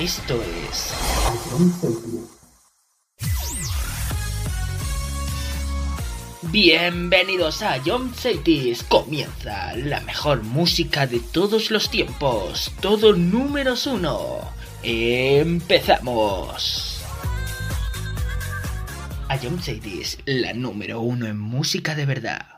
Esto es. Bienvenidos a John Cities. Comienza la mejor música de todos los tiempos. Todo números uno. Empezamos. A John Cities, la número uno en música de verdad.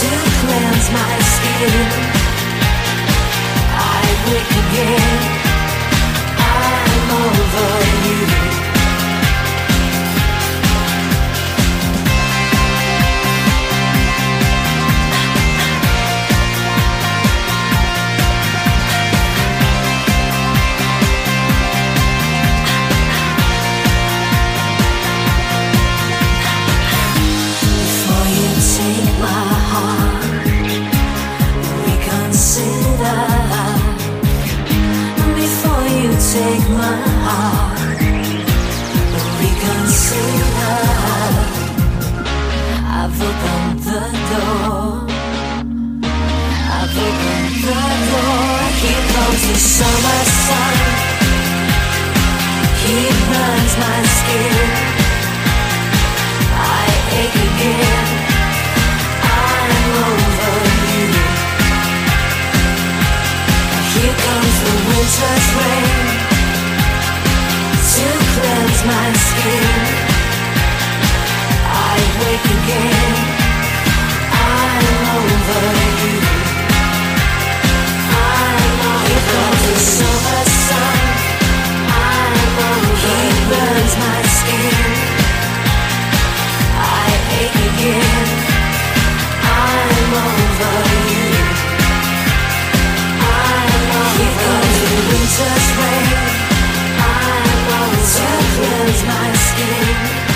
to cleanse my skin. I wake again. I'm over you. Take my heart. I've opened the door. I've opened the door. Here comes the summer sun. He burns my skin. I ache again. I'm over you. Here comes the winter's rain cleanse my skin. I wake again. I'm over you. I'm over the summer sun. I'm over He burns my skin. I ache again. I'm over you. I'm over Here comes the winter's rain colors my skin.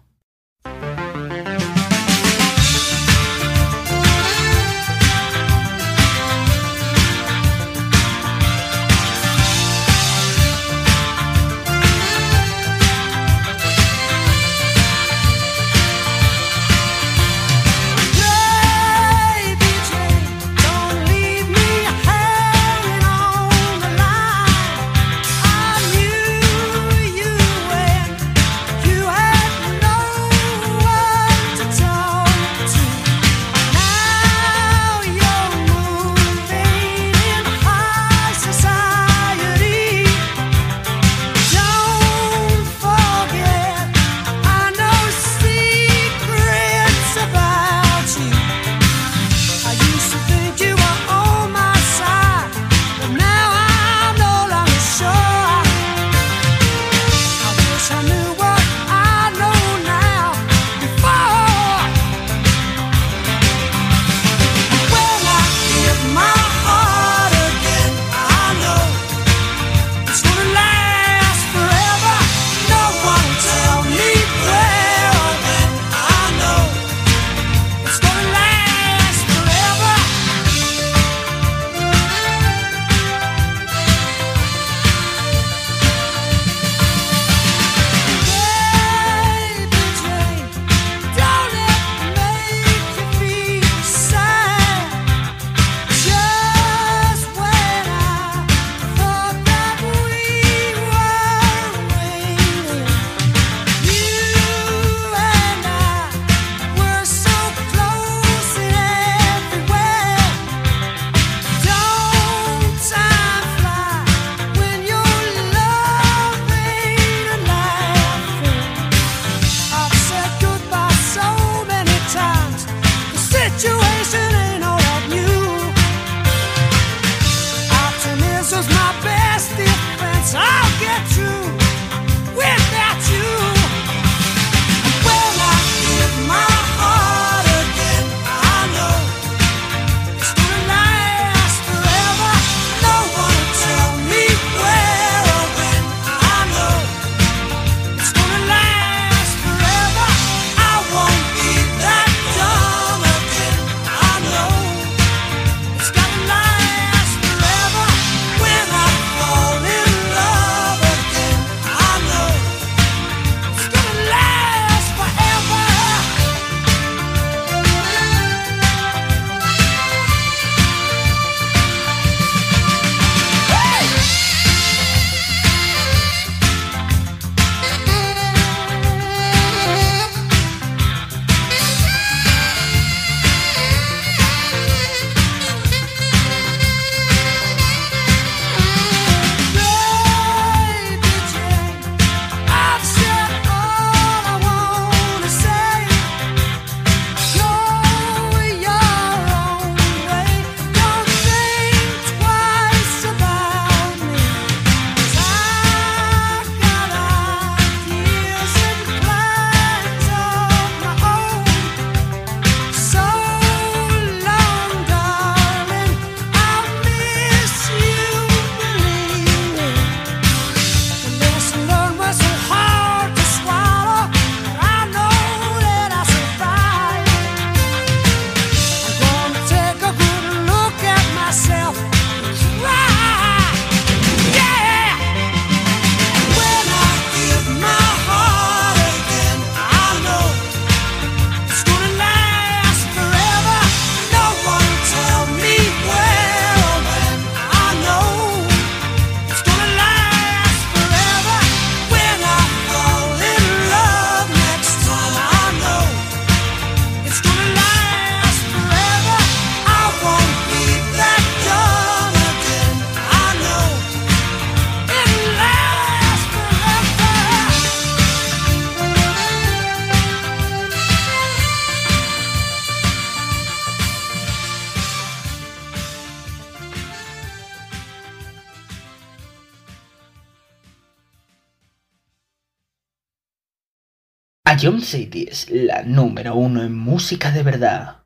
La número uno en música de verdad.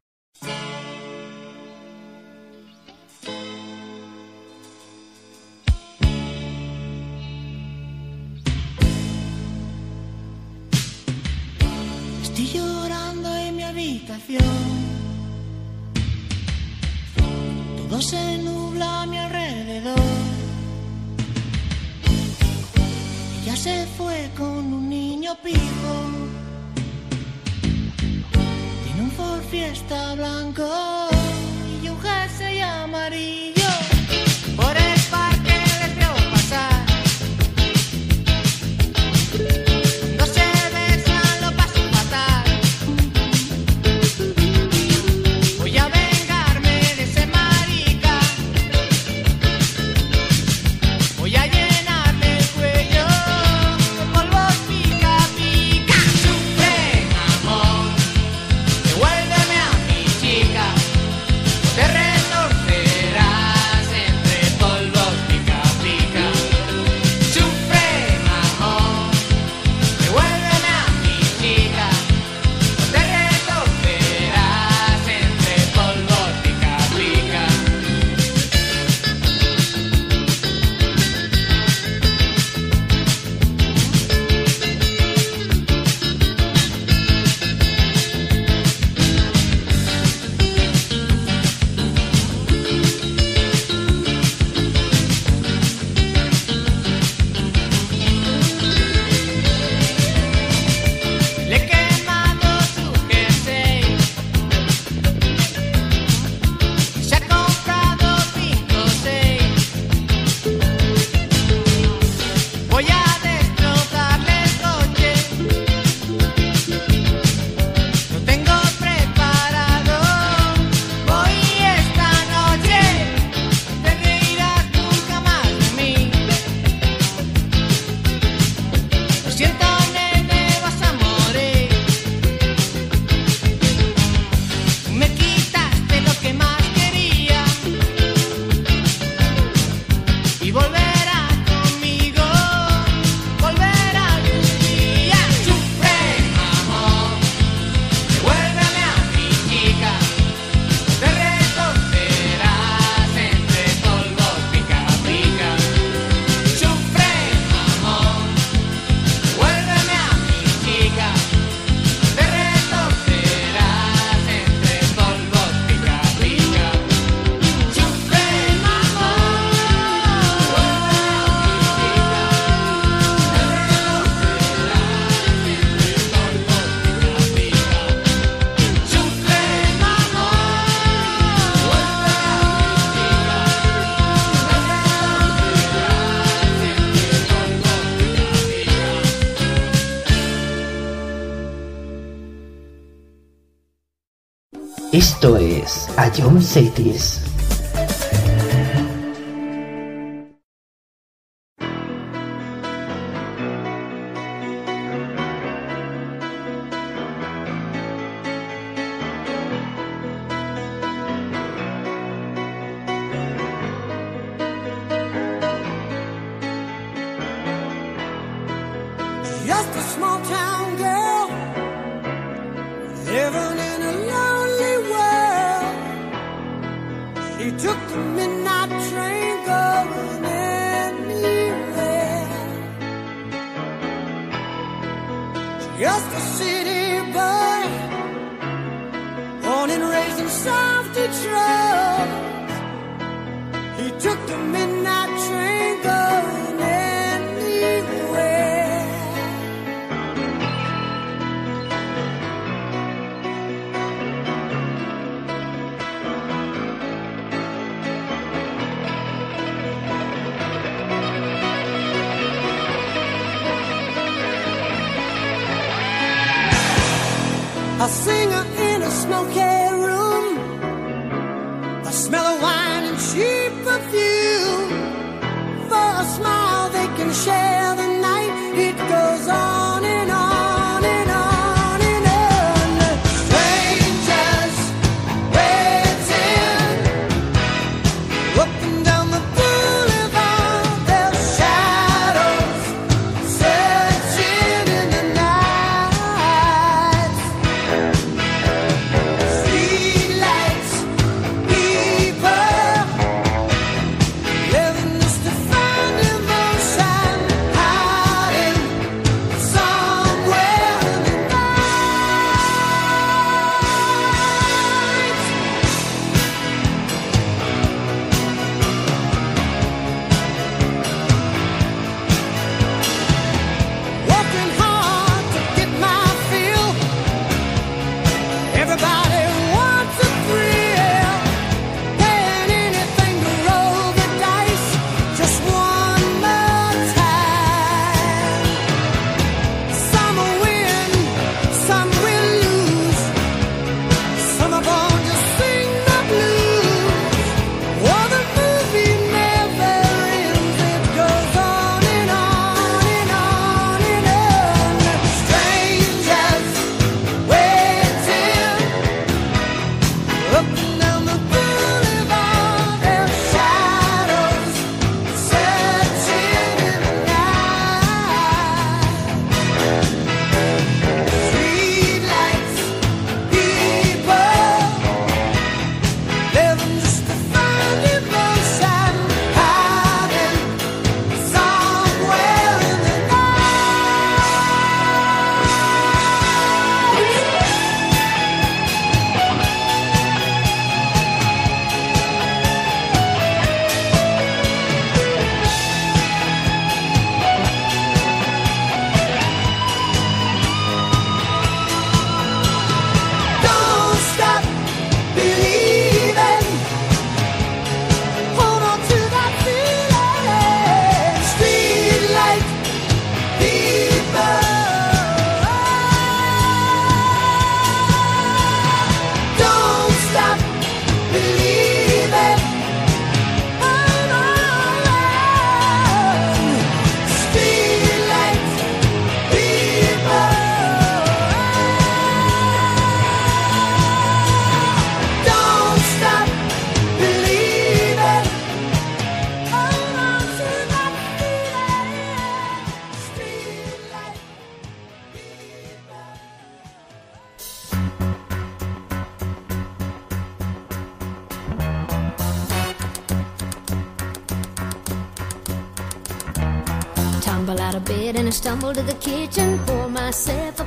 a John Cities.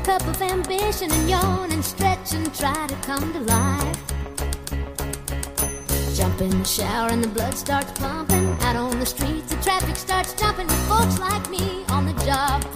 cup of ambition and yawn and stretch and try to come to life. Jump in the shower and the blood starts pumping. Out on the streets, the traffic starts jumping with folks like me on the job.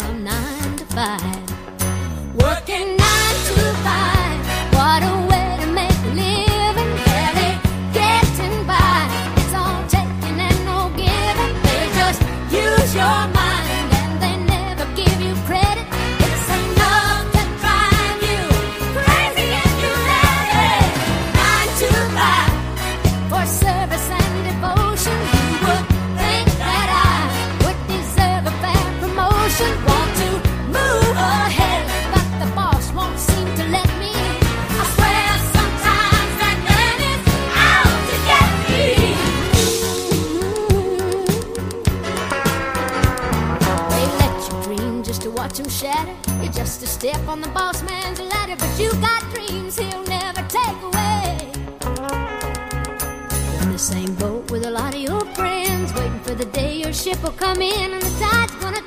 for the day your ship will come in and the tide's gonna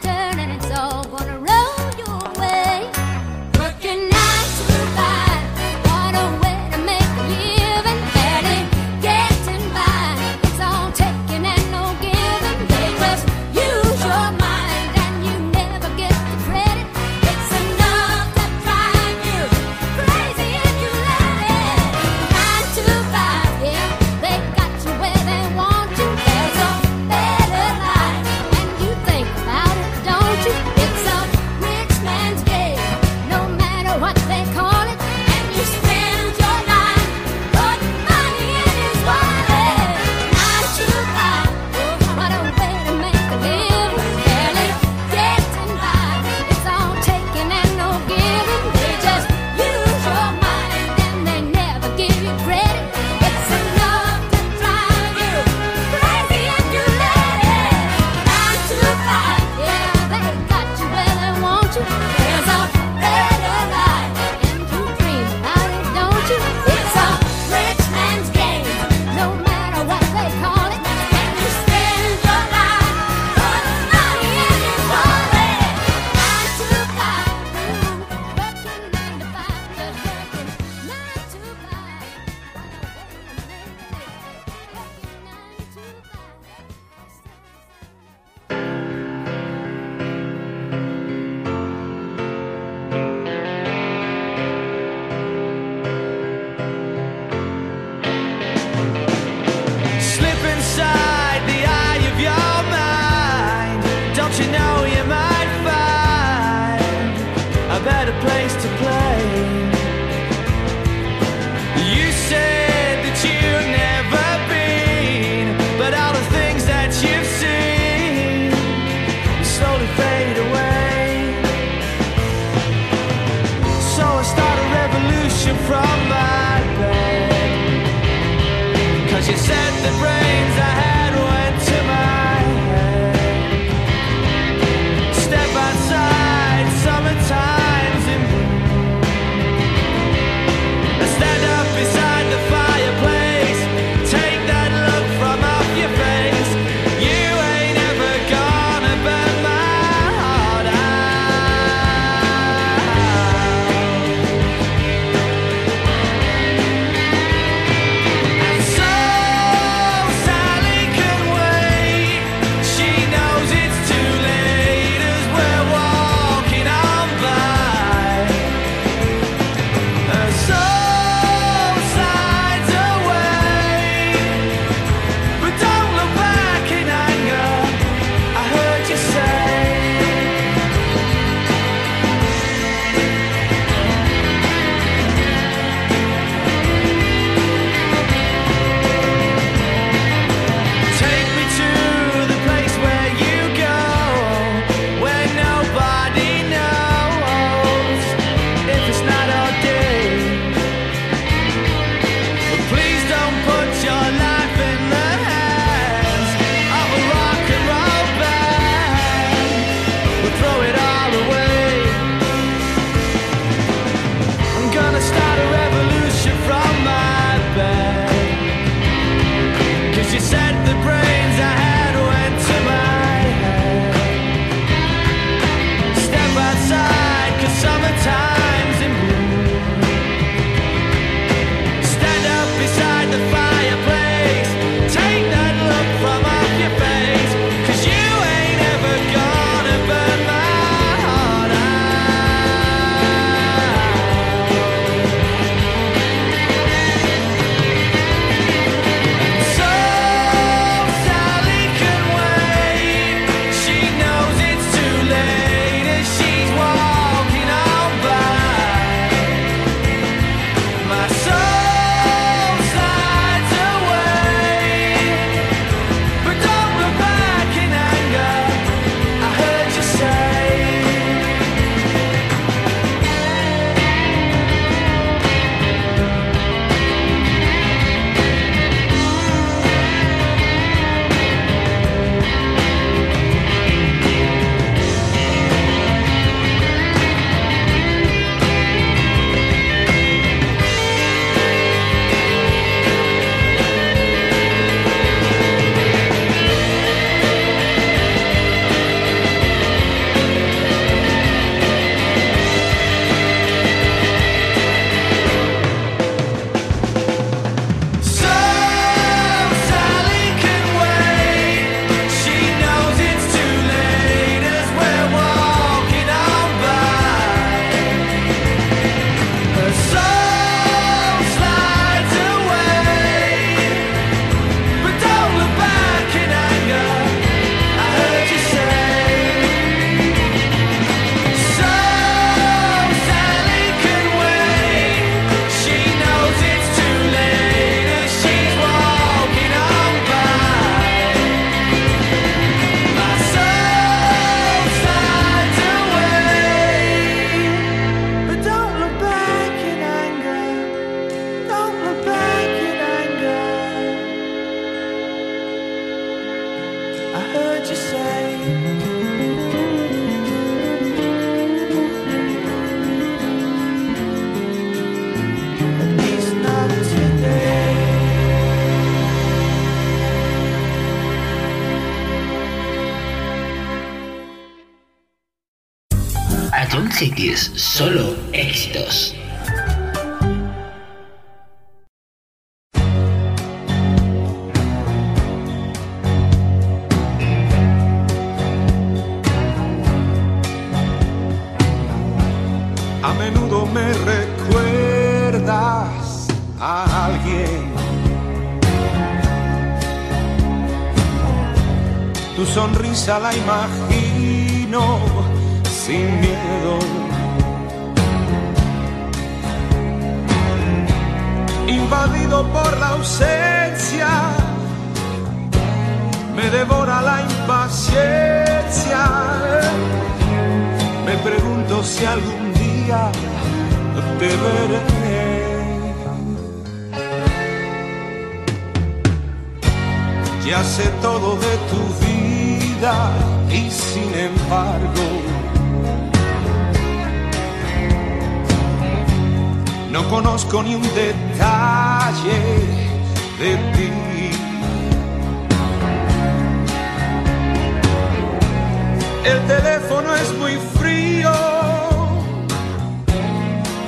El teléfono es muy frío,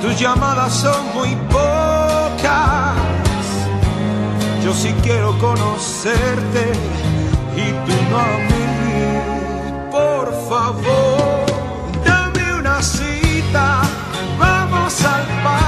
tus llamadas son muy pocas. Yo sí quiero conocerte y tú no a mí. Por favor, dame una cita, vamos al parque,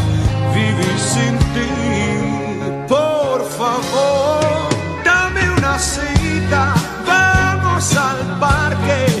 vivir sin ti. Por favor, dame una cita, vamos al parque,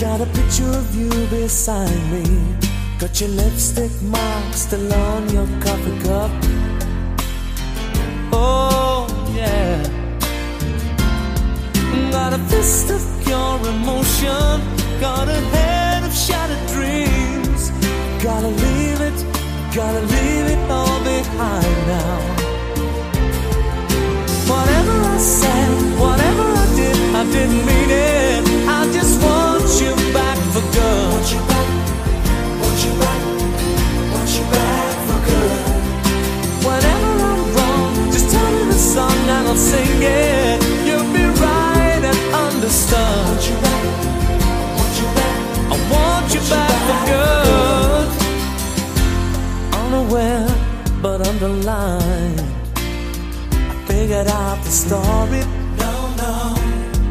Got a picture of you beside me. Got your lipstick mark still on your coffee cup. Oh, yeah. Got a fist of pure emotion. Got a head of shattered dreams. Gotta leave it, gotta leave it all behind now. Whatever I said, whatever I did, I didn't mean it. I just want for good. Want you back, want you back, want you back for good. Whenever I'm wrong, just tell me the song and I'll sing it. You'll be right and understood. Want you back, want you back, I want you back for good. Unaware but underlined. I figured out the story. No, no,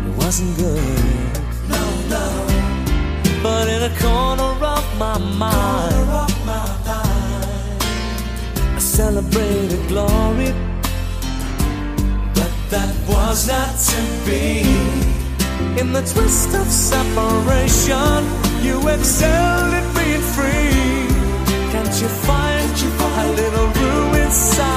it wasn't good. But in a corner of my mind, I celebrated glory. But that was not to be. In the twist of separation, you excelled at being free. Can't you find a little room inside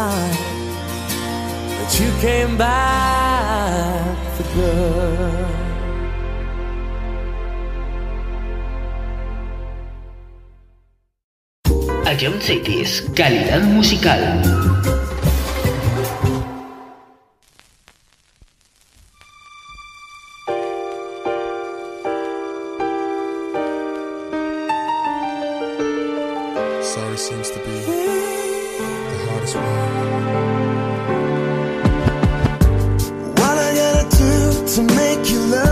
time that you came back for good. A John Sadie's, calidad musical. Sorry seems to be hardest one. What I gotta do to make you love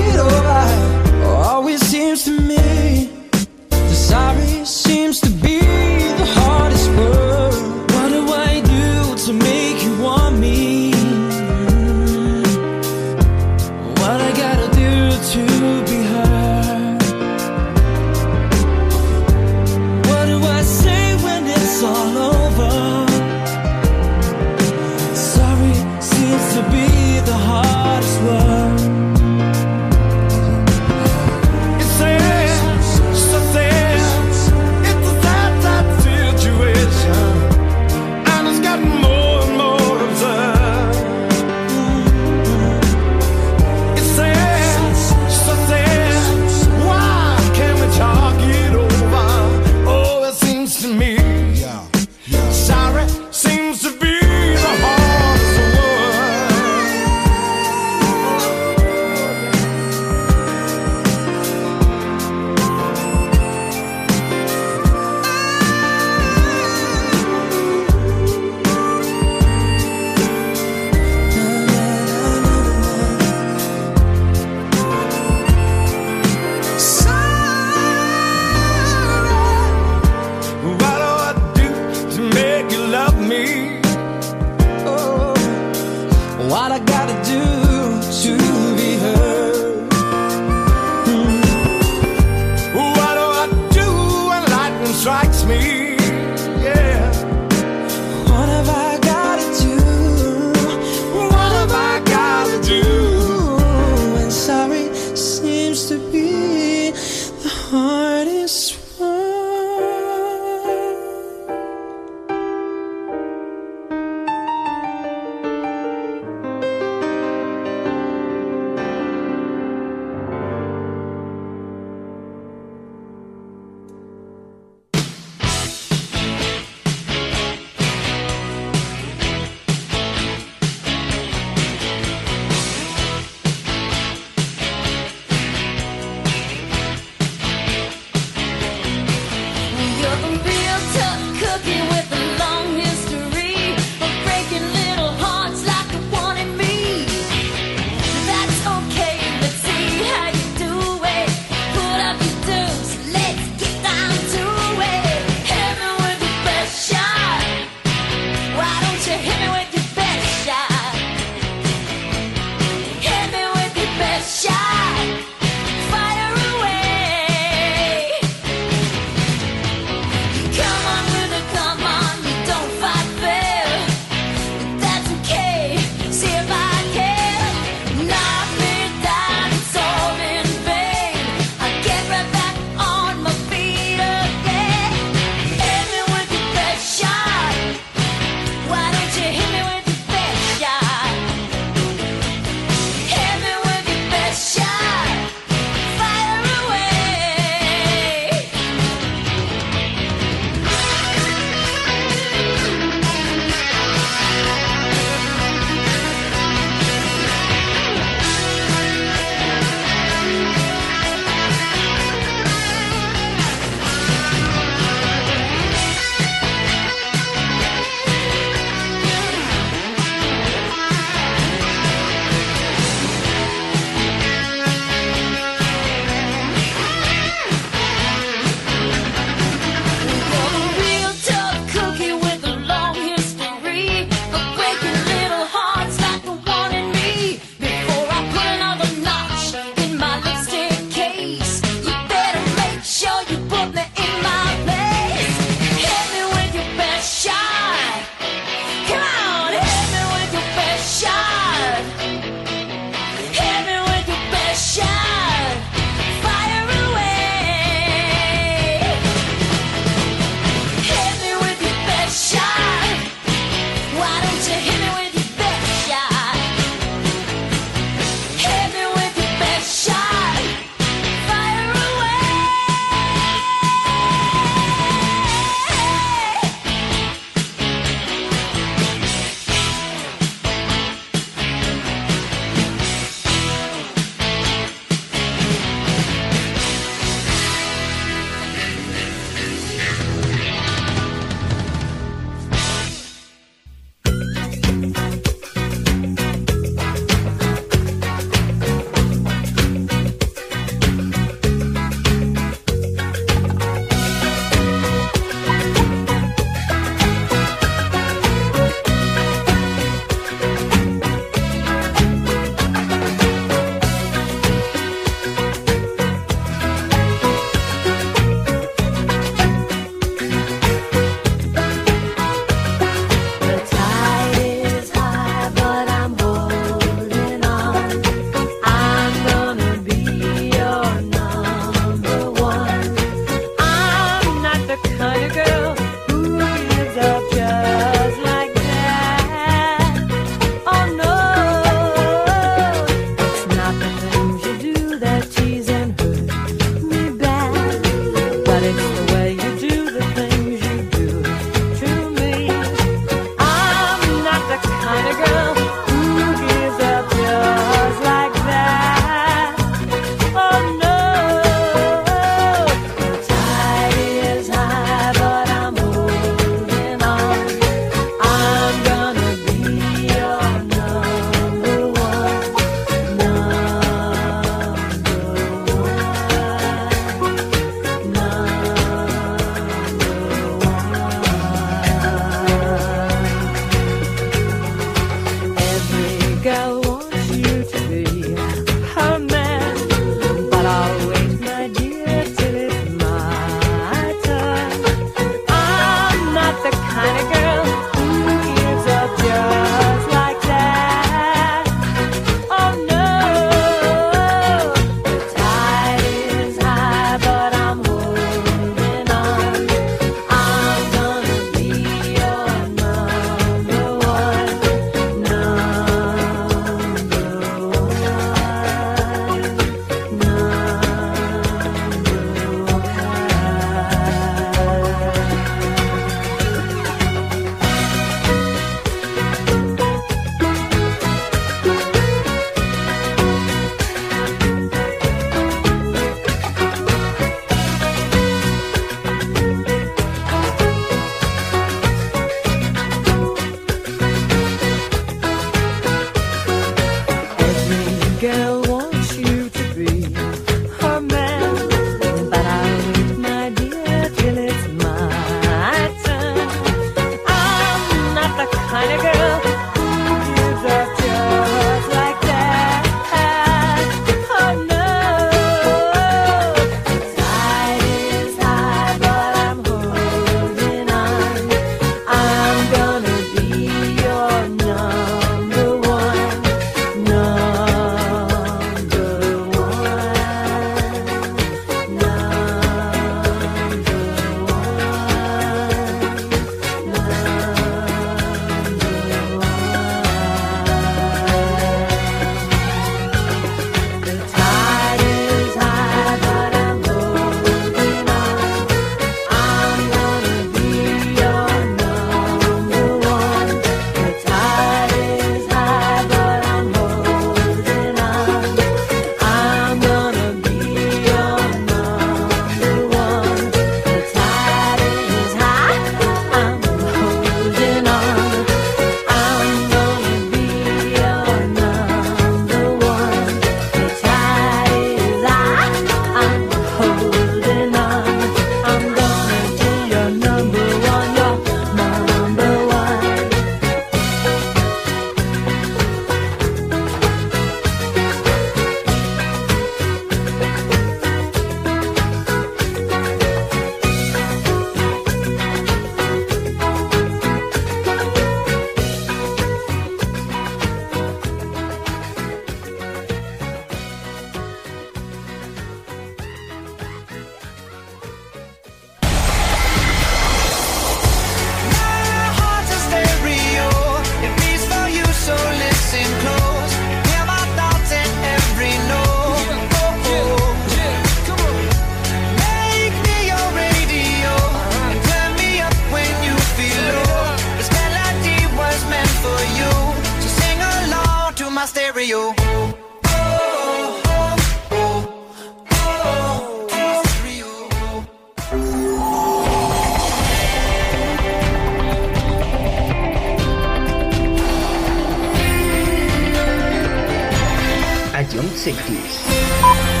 A Young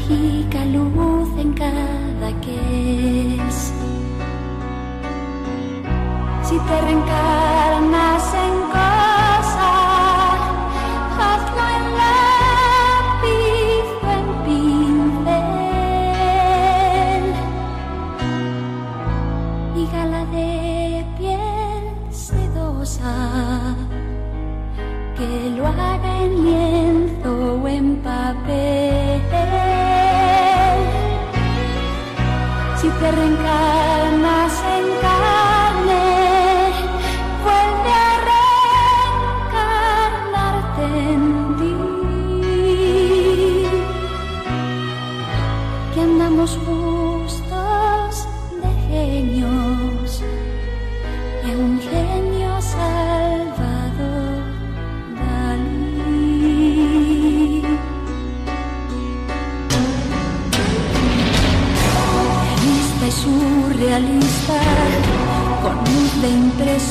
mágica luz en cada que es. Si te reencarnas, arrancar.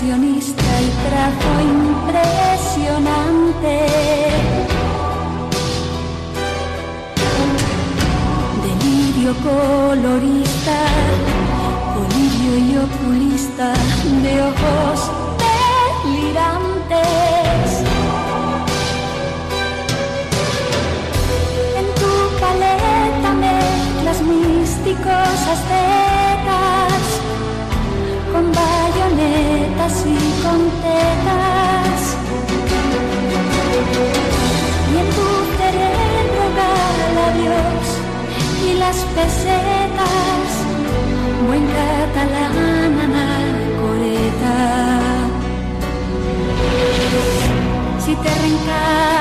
ilusionista y trazo impresionante. Delirio colorista, colirio y oculista de ojos y con tetas. Y en tu cerebro labios y las pesetas, buen catalán anacoreta. Si te reencargas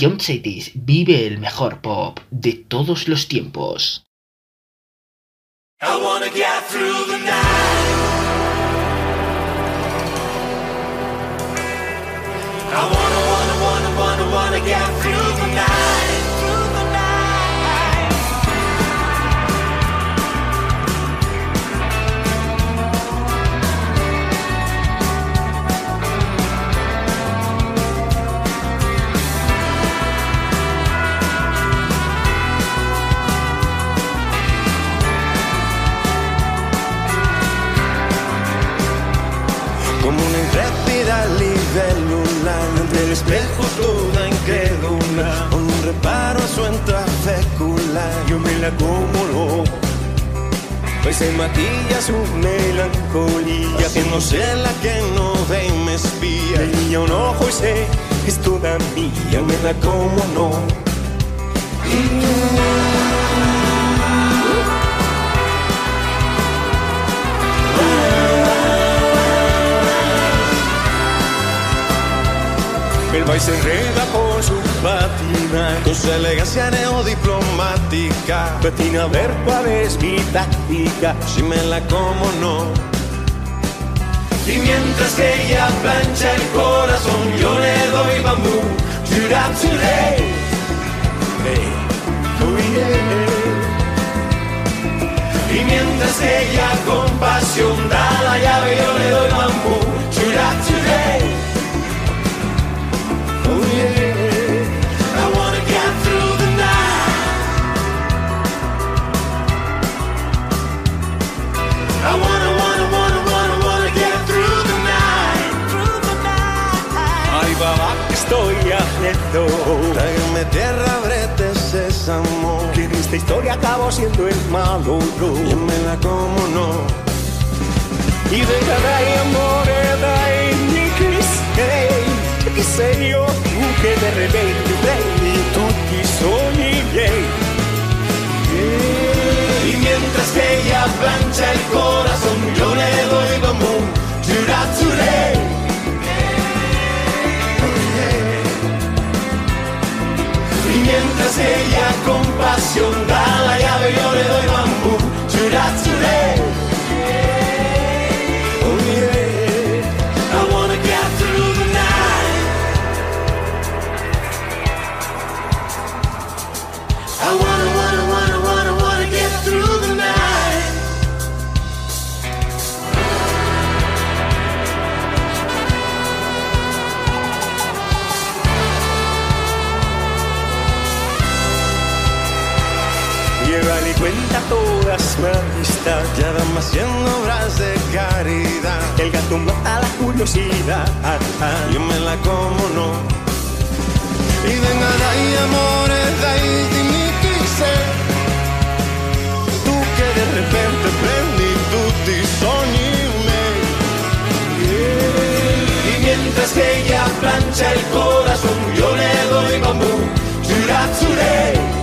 John Cetis vive el mejor pop de todos los tiempos. Pues se maquilla su melancolía Haciéndose la que no ve y me espía. Tenía un ojo y sé que es toda mía Me la como no El baile se enreda por su patina Con su elegancia neodiplomática Patina a ver cuál es mi táctica Si me la como no Y mientras que ella plancha el corazón, yo le doy bambú. Churap, churé. Hey, oh. Y mientras ella con pasión da la llave, yo le doy bambú. Churap. Tráigame tierra, brete, sésamo. Que en esta historia acabo siendo el malo yo Yo me la como, no. Y de cada amor dai mi Che sei io tu che de repente prendi tutti i sogni miei Y mientras ella plancha el corazón, yo le doy bambú. Churap, churé. Y mientras ella con pasión da la llave, yo le doy bambú. Churap, todas su amistad Ya van haciendo obras de caridad El gato mata la curiosidad Yo me la como, no Y venga dai amore, dai dimmi chi sei Tu che de repente prendi tutti i sogni miei Y mientras que ella plancha el corazón, yo le doy bambú. Churé.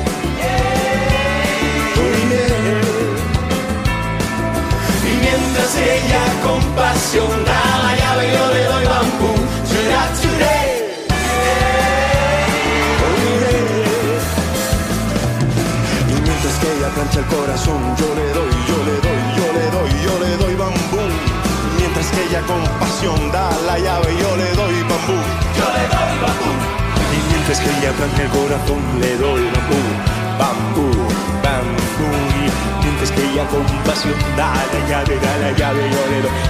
Plancha el corazón, yo le doy, yo le doy, yo le doy, yo le doy bambú. Mientras que ella con pasión da la llave, yo le doy bambú. Yo le doy bambú. Y mientras que ella plancha el corazón, le doy bambú, bambú, bambú. Mientras que ella con pasión da la llave, da la llave, yo le doy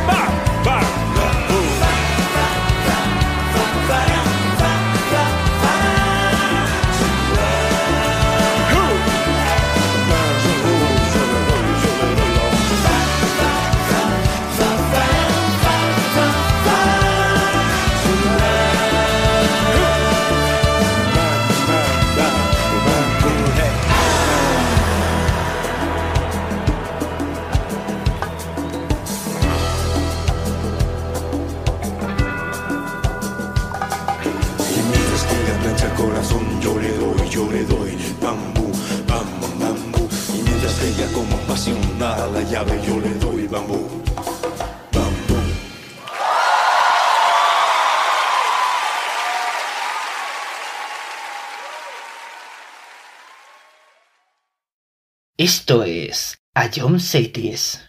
Esto es a Cities.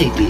City.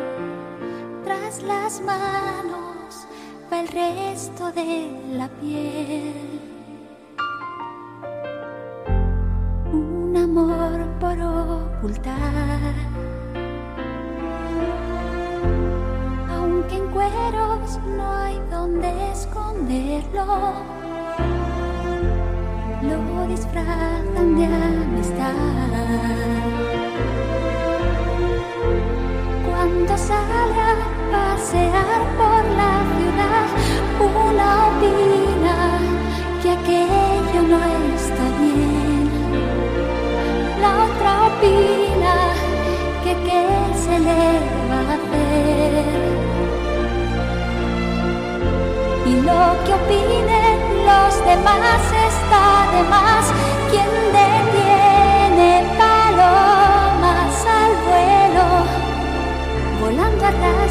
Las manos va el resto de la piel. Un amor por ocultar. Aunque en cueros no hay donde esconderlo, lo disfrazan de amistad. Cuando sale a pasear por la ciudad, una opina que aquello no está bien. La otra opina que qué se le va a hacer. Y lo que opinen los demás está de más. Quien detiene palomas al vuelo, volando a ras de suelo,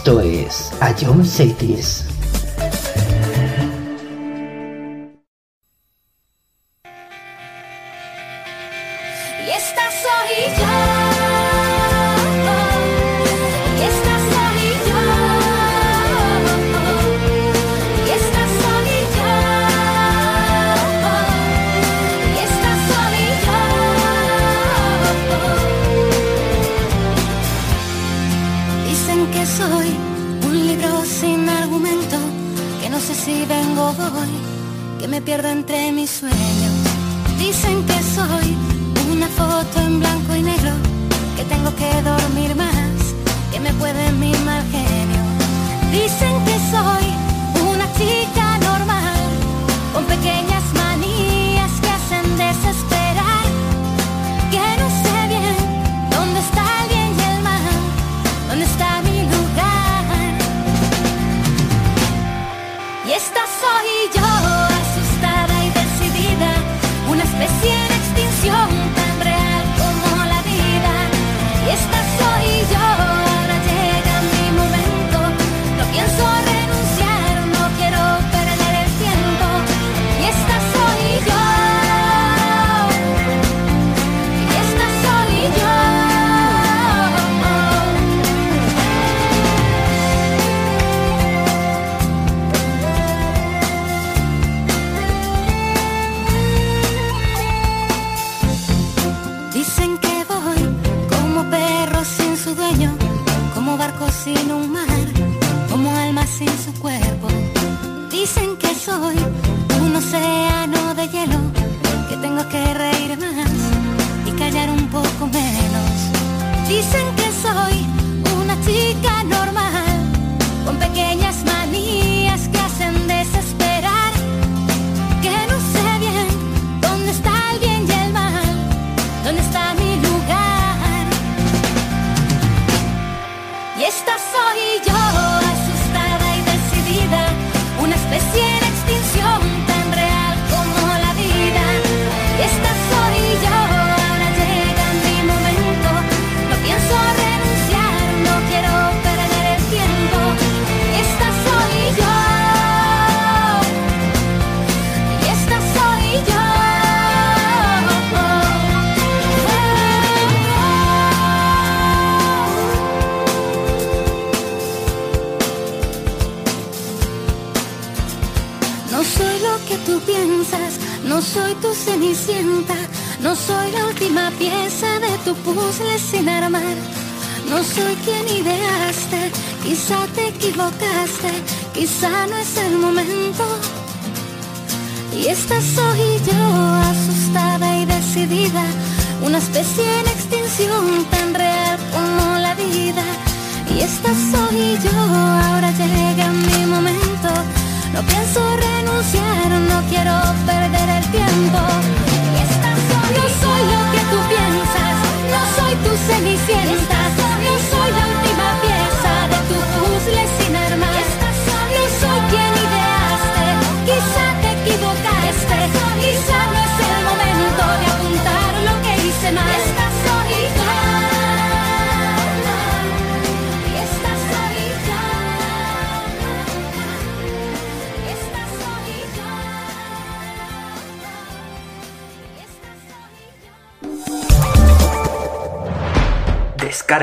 Esto es A John Cities.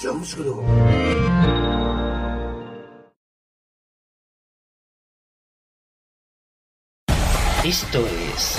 Jones Group. Esto es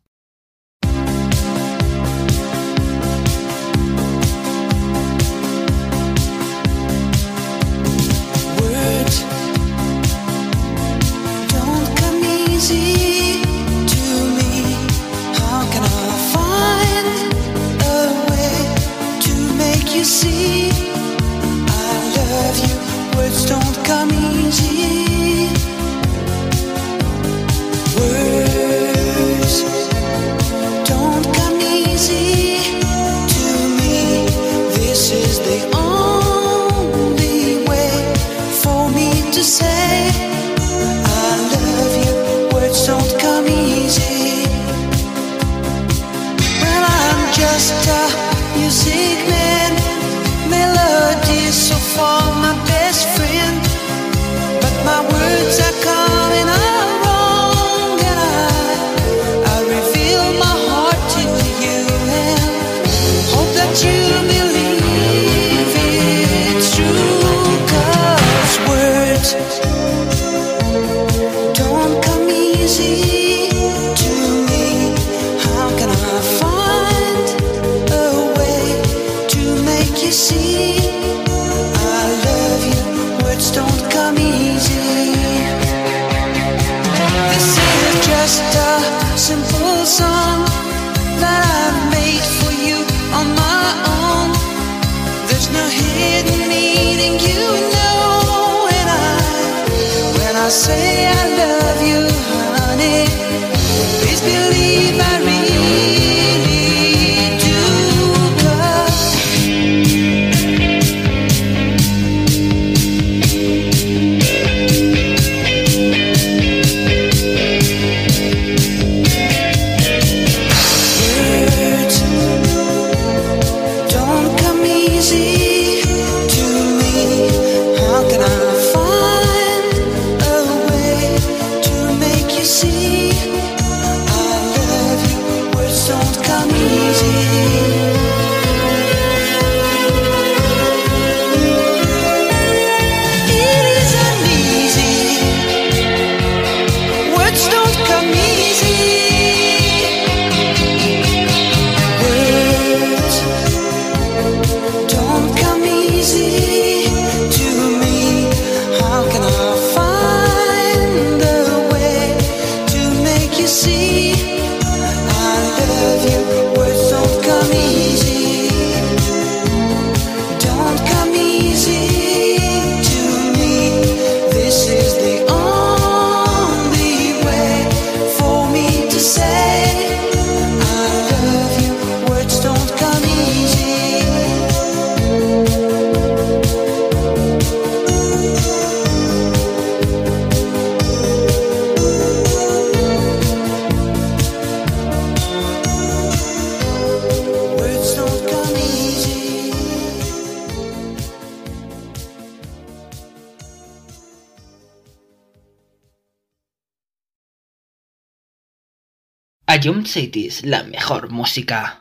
La mejor música.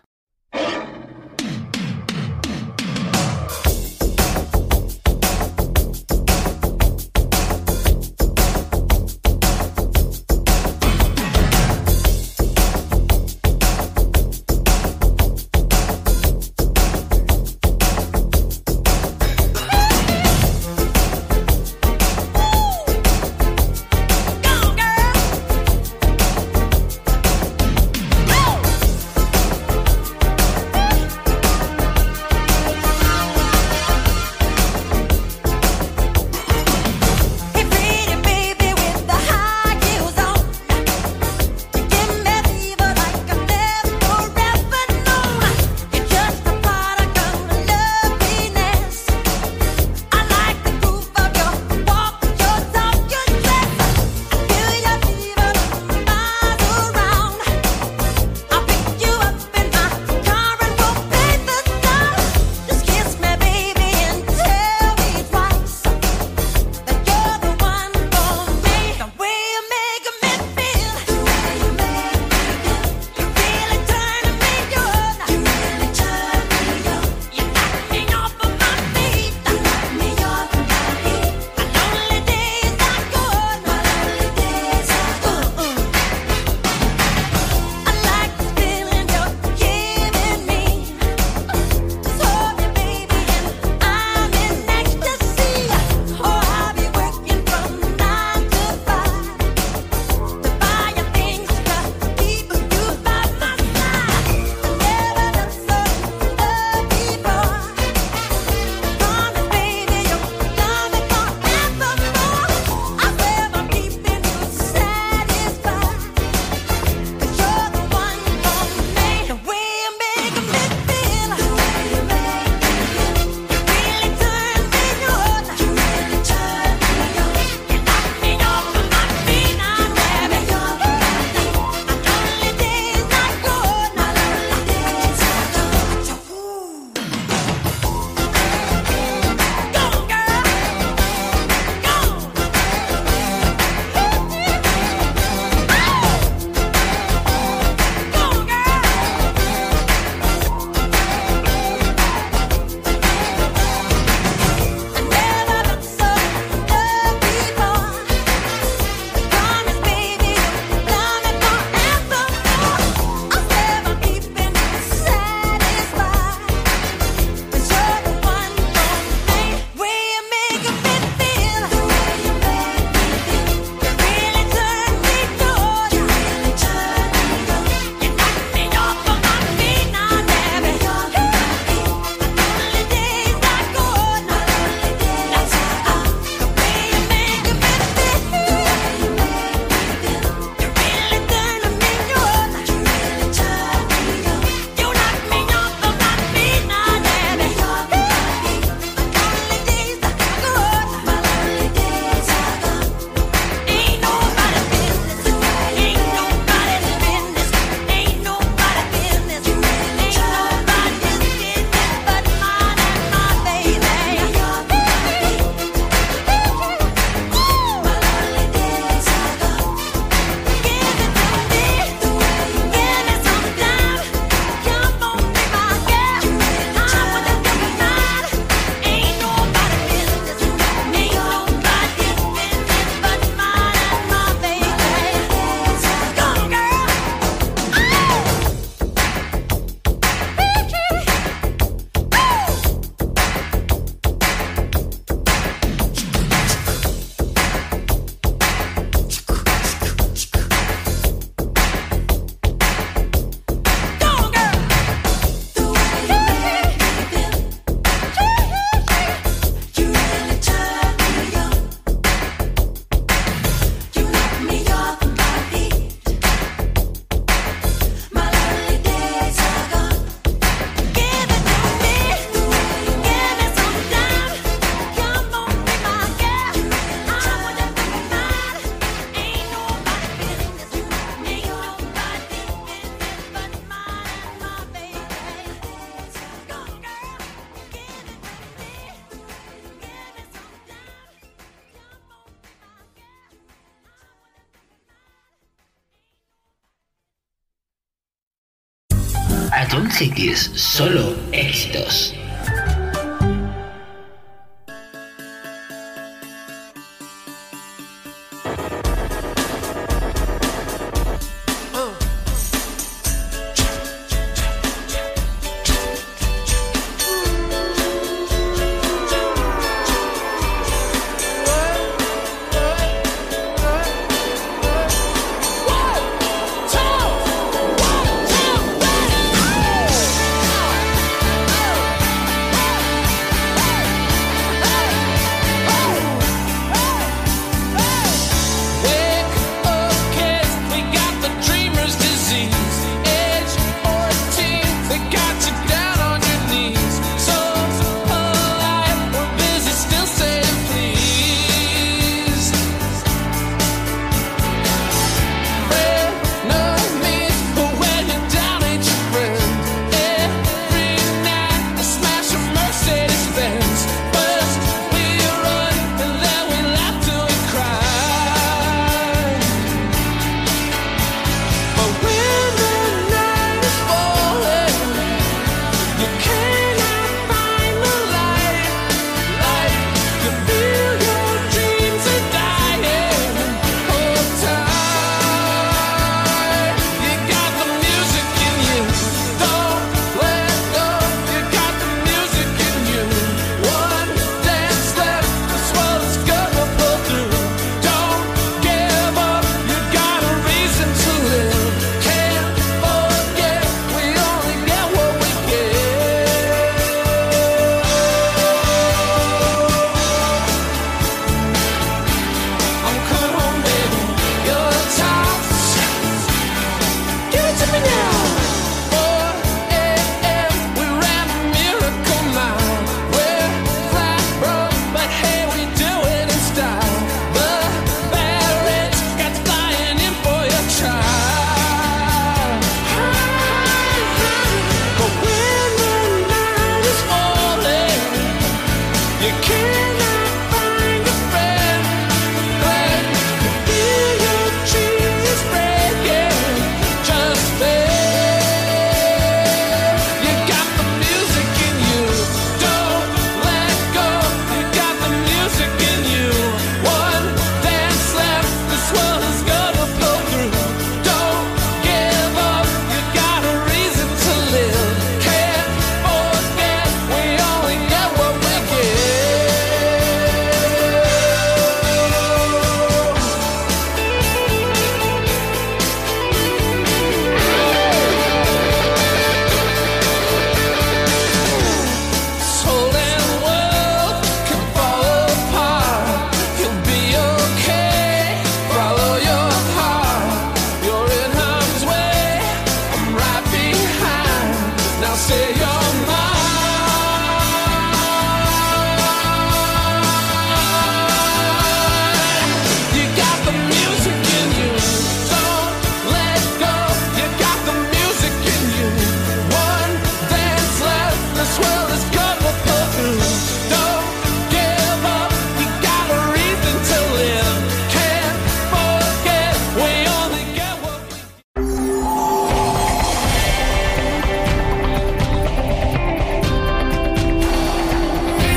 Cities, solo éxitos.